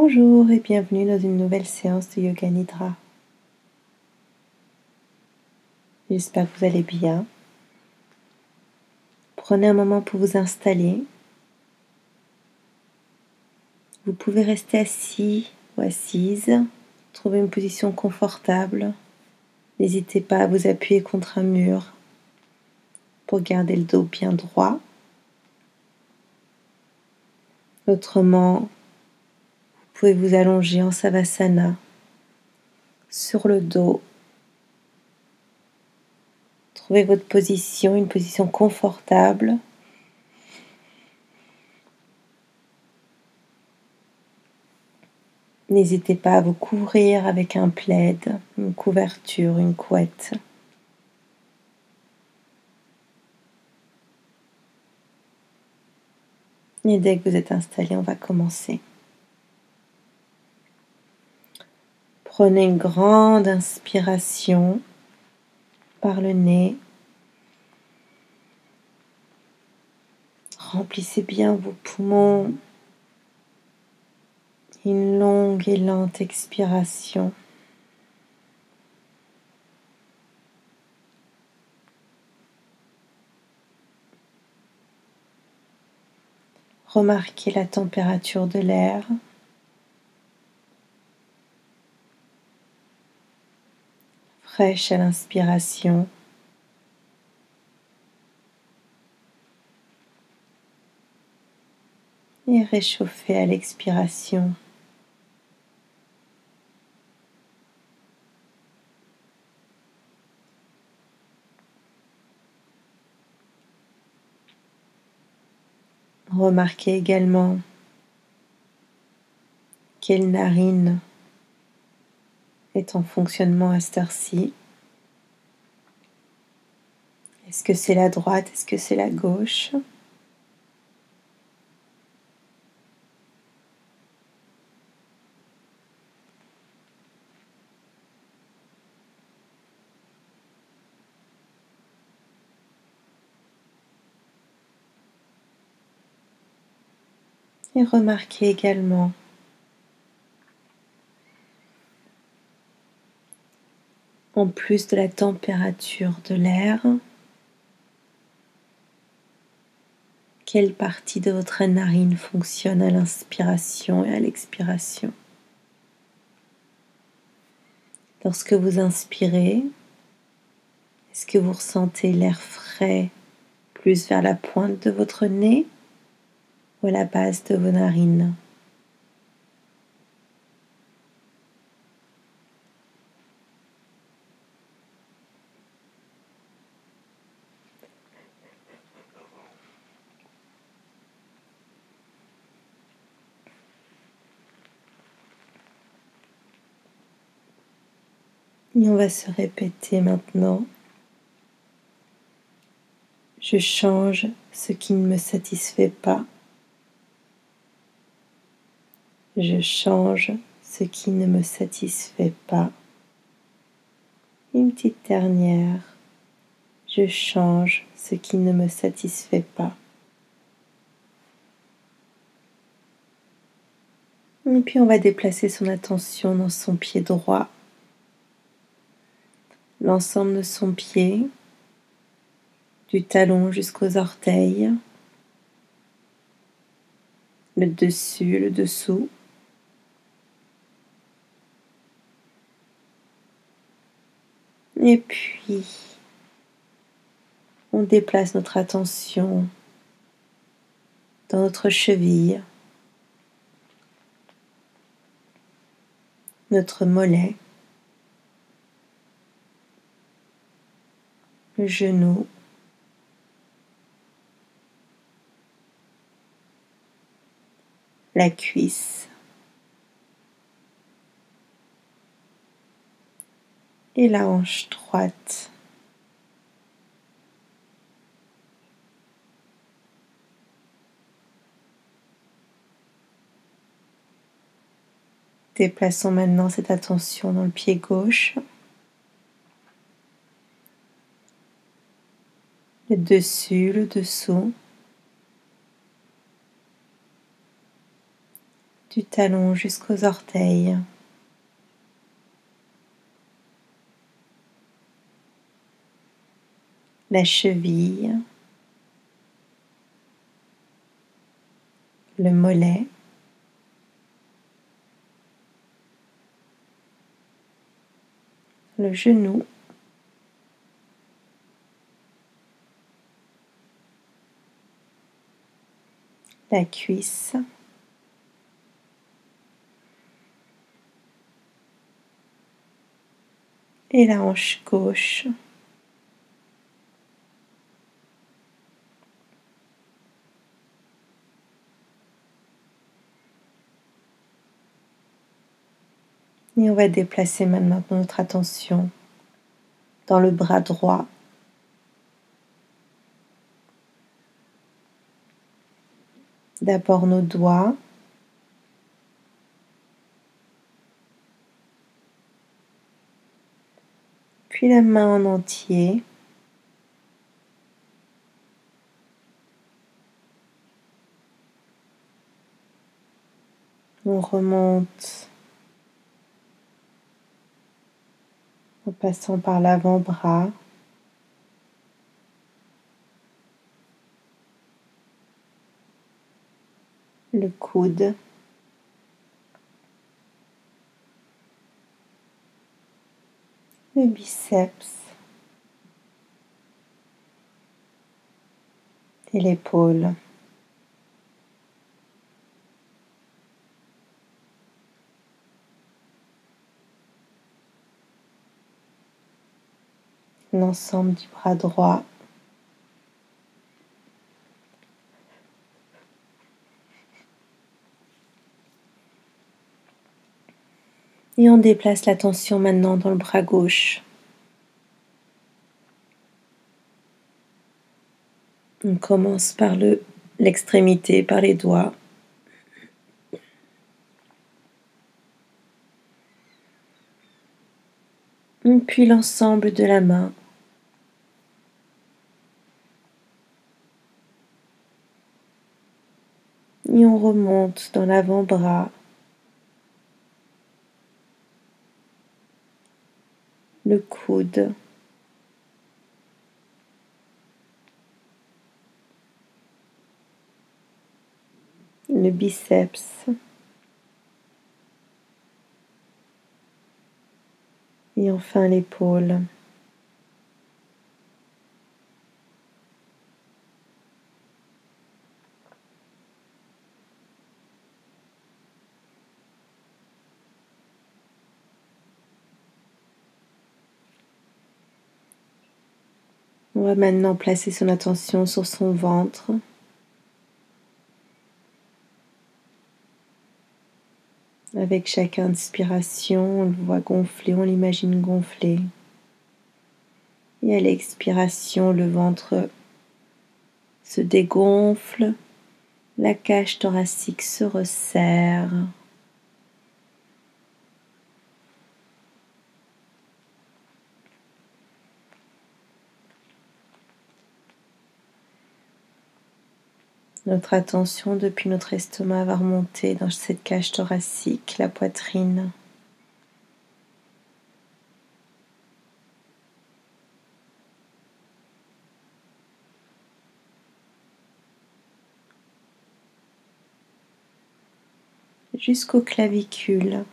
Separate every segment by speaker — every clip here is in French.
Speaker 1: Bonjour et bienvenue dans une nouvelle séance de Yoga Nidra. J'espère que vous allez bien. Prenez un moment pour vous installer. Vous pouvez rester assis ou assise, trouver une position confortable. N'hésitez pas à vous appuyer contre un mur pour garder le dos bien droit. Autrement, pouvez vous allonger en savasana sur le dos. Trouvez votre position, une position confortable. N'hésitez pas à vous couvrir avec un plaid, une couverture, une couette. Et dès que vous êtes installé, on va commencer. Prenez une grande inspiration par le nez. Remplissez bien vos poumons. Une longue et lente expiration. Remarquez la température de l'air. À l'inspiration. Et réchauffée à l'expiration. Remarquez également quelle narine est en fonctionnement à cette heure-ci. Est-ce que c'est la droite? Est-ce que c'est la gauche? Et remarquez également en plus de la température de l'air, quelle partie de votre narine fonctionne à l'inspiration et à l'expiration? Lorsque vous inspirez, est-ce que vous ressentez l'air frais plus vers la pointe de votre nez ou à la base de vos narines? Et on va se répéter maintenant. Je change ce qui ne me satisfait pas Je change ce qui ne me satisfait pas. Une petite dernière. Je change ce qui ne me satisfait pas. Et puis on va déplacer son attention dans son pied droit. L'ensemble de son pied, du talon jusqu'aux orteils, le dessus, le dessous. Et puis, on déplace notre attention dans notre cheville, notre mollet, genou, la cuisse. et la hanche droite. Déplaçons maintenant cette attention dans le pied gauche, le dessus, le dessous, du talon jusqu'aux orteils. La cheville, le mollet, le genou, la cuisse, et la hanche gauche. Et on va déplacer maintenant notre attention dans le bras droit. D'abord nos doigts. Puis la main en entier. On remonte en passant par l'avant-bras. Le coude. Le biceps. Et l'épaule. l'ensemble du bras droit. On déplace l'attention maintenant dans le bras gauche. On commence par le l'extrémité, par les doigts. Puis l'ensemble de la main. Et on remonte dans l'avant-bras. Le coude. Le biceps. Et enfin l'épaule. On va maintenant placer son attention sur son ventre. Avec chaque inspiration, on le voit gonfler, on l'imagine gonfler. Et à l'expiration, le ventre se dégonfle, la cage thoracique se resserre. Notre attention depuis notre estomac va remonter dans cette cage thoracique, la poitrine. jusqu'aux clavicules.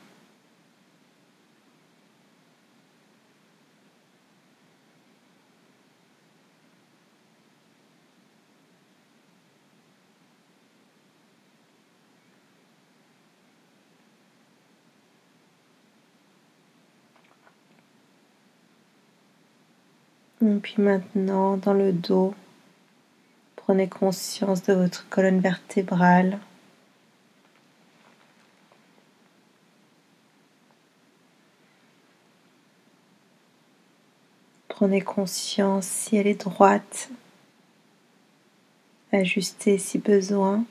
Speaker 1: Puis maintenant, dans le dos, prenez conscience de votre colonne vertébrale. Prenez conscience si elle est droite, ajustez si besoin.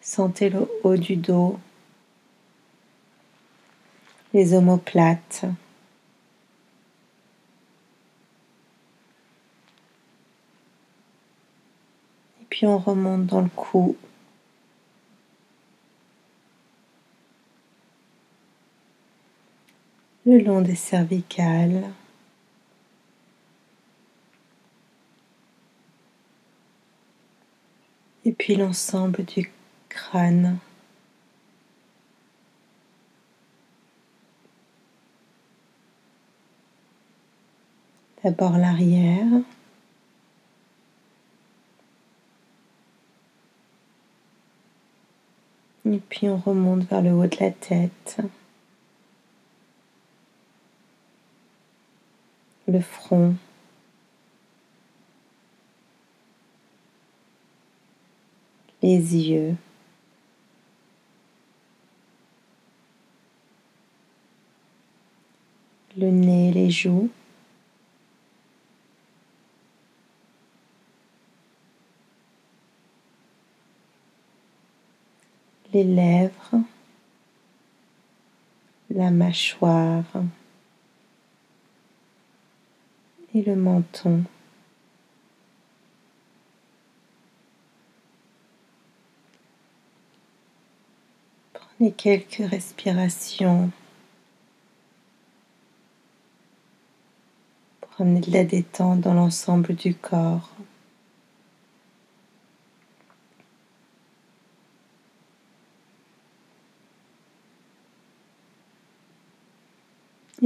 Speaker 1: Sentez le haut du dos les omoplates. Puis on remonte dans le cou. Le long des cervicales. Et puis l'ensemble du crâne. D'abord l'arrière. Et puis on remonte vers le haut de la tête. Le front. Les yeux. Le nez, les joues. Les lèvres, la mâchoire et le menton. Prenez quelques respirations pour amener de la détente dans l'ensemble du corps.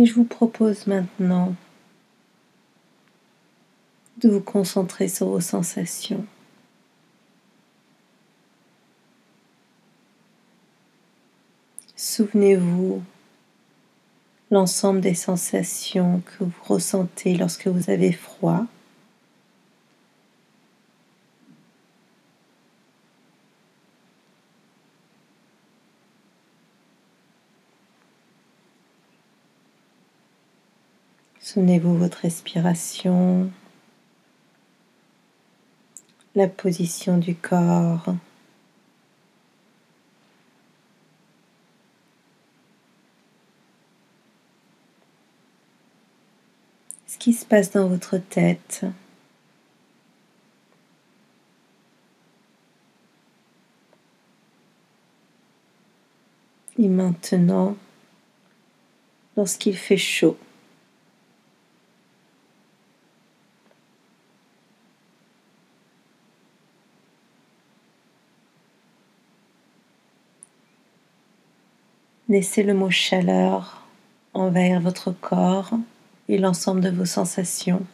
Speaker 1: Et je vous propose maintenant de vous concentrer sur vos sensations. Souvenez-vous l'ensemble des sensations que vous ressentez lorsque vous avez froid. Souvenez-vous votre respiration, la position du corps. Ce qui se passe dans votre tête. Et maintenant, lorsqu'il fait chaud, Laissez le mot chaleur envers votre corps et l'ensemble de vos sensations.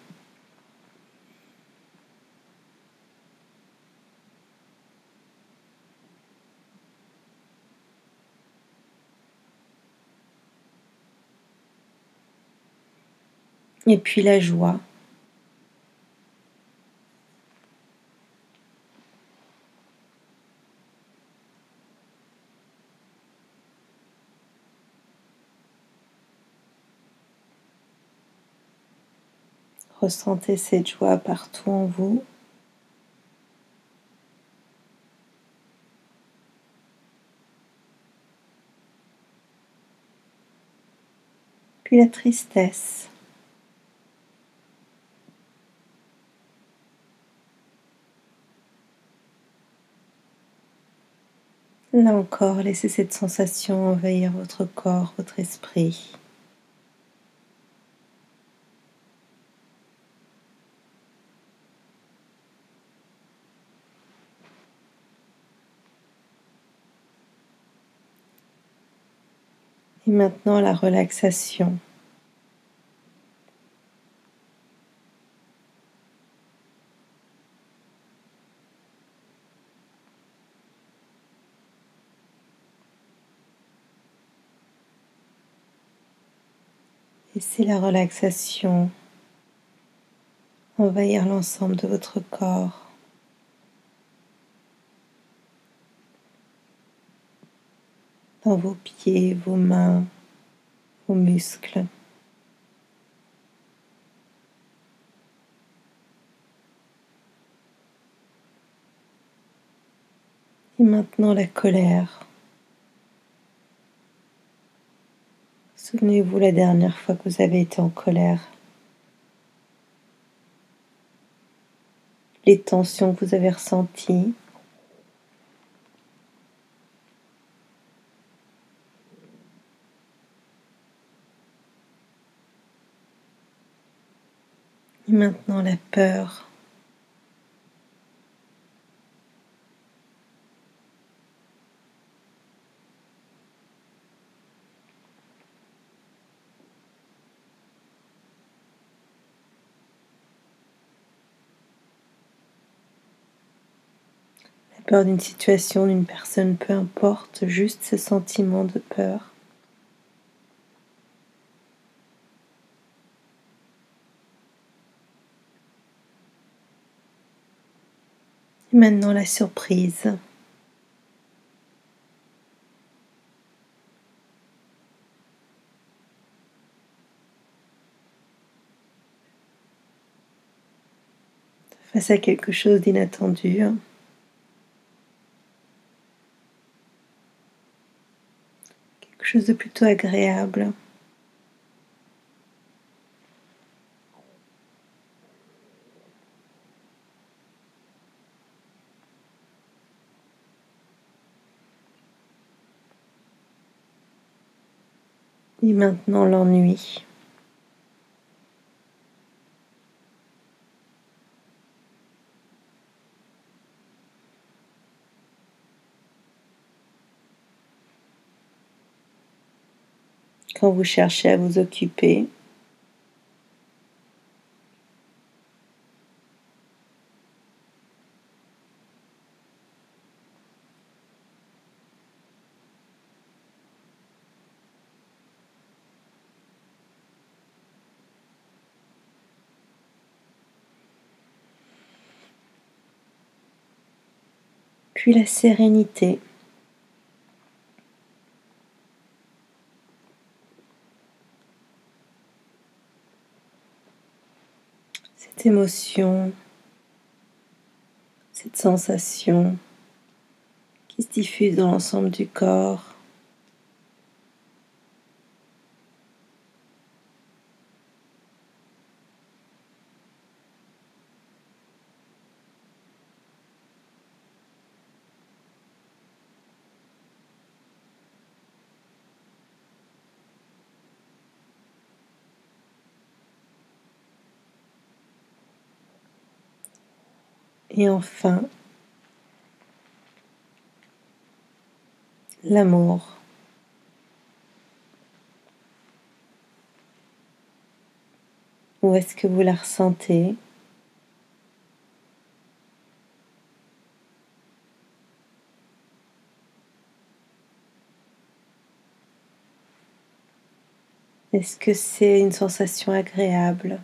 Speaker 1: Et puis la joie. Ressentez cette joie partout en vous. Puis la tristesse. Là encore, laissez cette sensation envahir votre corps, votre esprit. Et maintenant la relaxation. Laissez la relaxation envahir l'ensemble de votre corps. Dans vos pieds, vos mains, vos muscles. Et maintenant la colère. Souvenez-vous la dernière fois que vous avez été en colère. les tensions que vous avez ressenties. Maintenant la peur. La peur d'une situation, d'une personne, peu importe, juste ce sentiment de peur. Maintenant la surprise. Face à quelque chose d'inattendu. Quelque chose de plutôt agréable. Et maintenant l'ennui. Quand vous cherchez à vous occuper, puis la sérénité. Cette émotion, cette sensation qui se diffuse dans l'ensemble du corps. Et enfin, l'amour. Où est-ce que vous la ressentez? Est-ce que c'est une sensation agréable?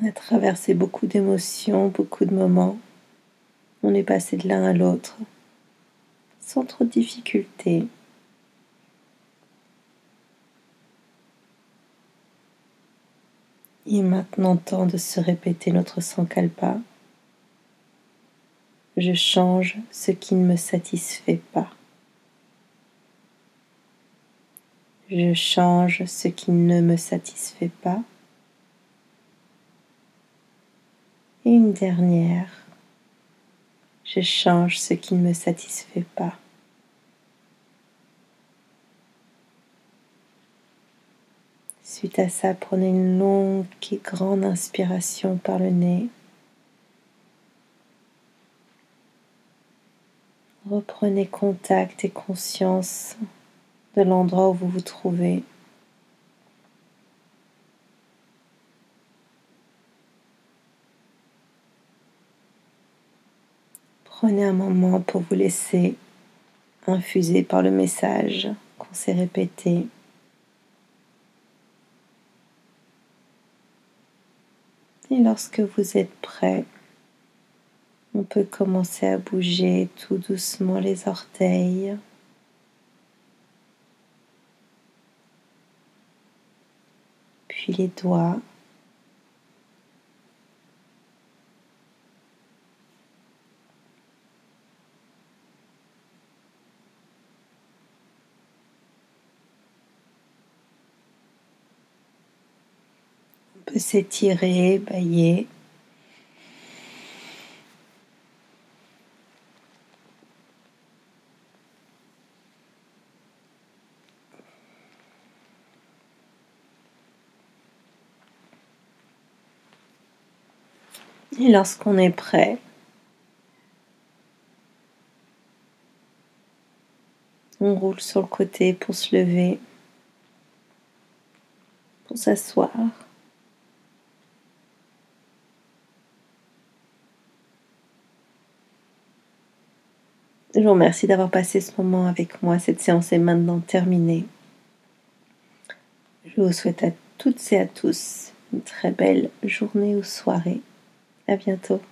Speaker 1: On a traversé beaucoup d'émotions, beaucoup de moments. On est passé de l'un à l'autre sans trop de difficultés. Il est maintenant temps de se répéter notre sankalpa. Je change ce qui ne me satisfait pas. Je change ce qui ne me satisfait pas. Et une dernière. Je change ce qui ne me satisfait pas. Suite à ça, prenez une longue et grande inspiration par le nez. Reprenez contact et conscience de l'endroit où vous vous trouvez. Prenez un moment pour vous laisser infuser par le message qu'on s'est répété. Et lorsque vous êtes prêt, on peut commencer à bouger tout doucement les orteils. Puis les doigts. S'étirer, bailler. Et lorsqu'on est prêt, on roule sur le côté pour se lever, pour s'asseoir. Je vous remercie d'avoir passé ce moment avec moi. Cette séance est maintenant terminée. Je vous souhaite à toutes et à tous une très belle journée ou soirée. À bientôt.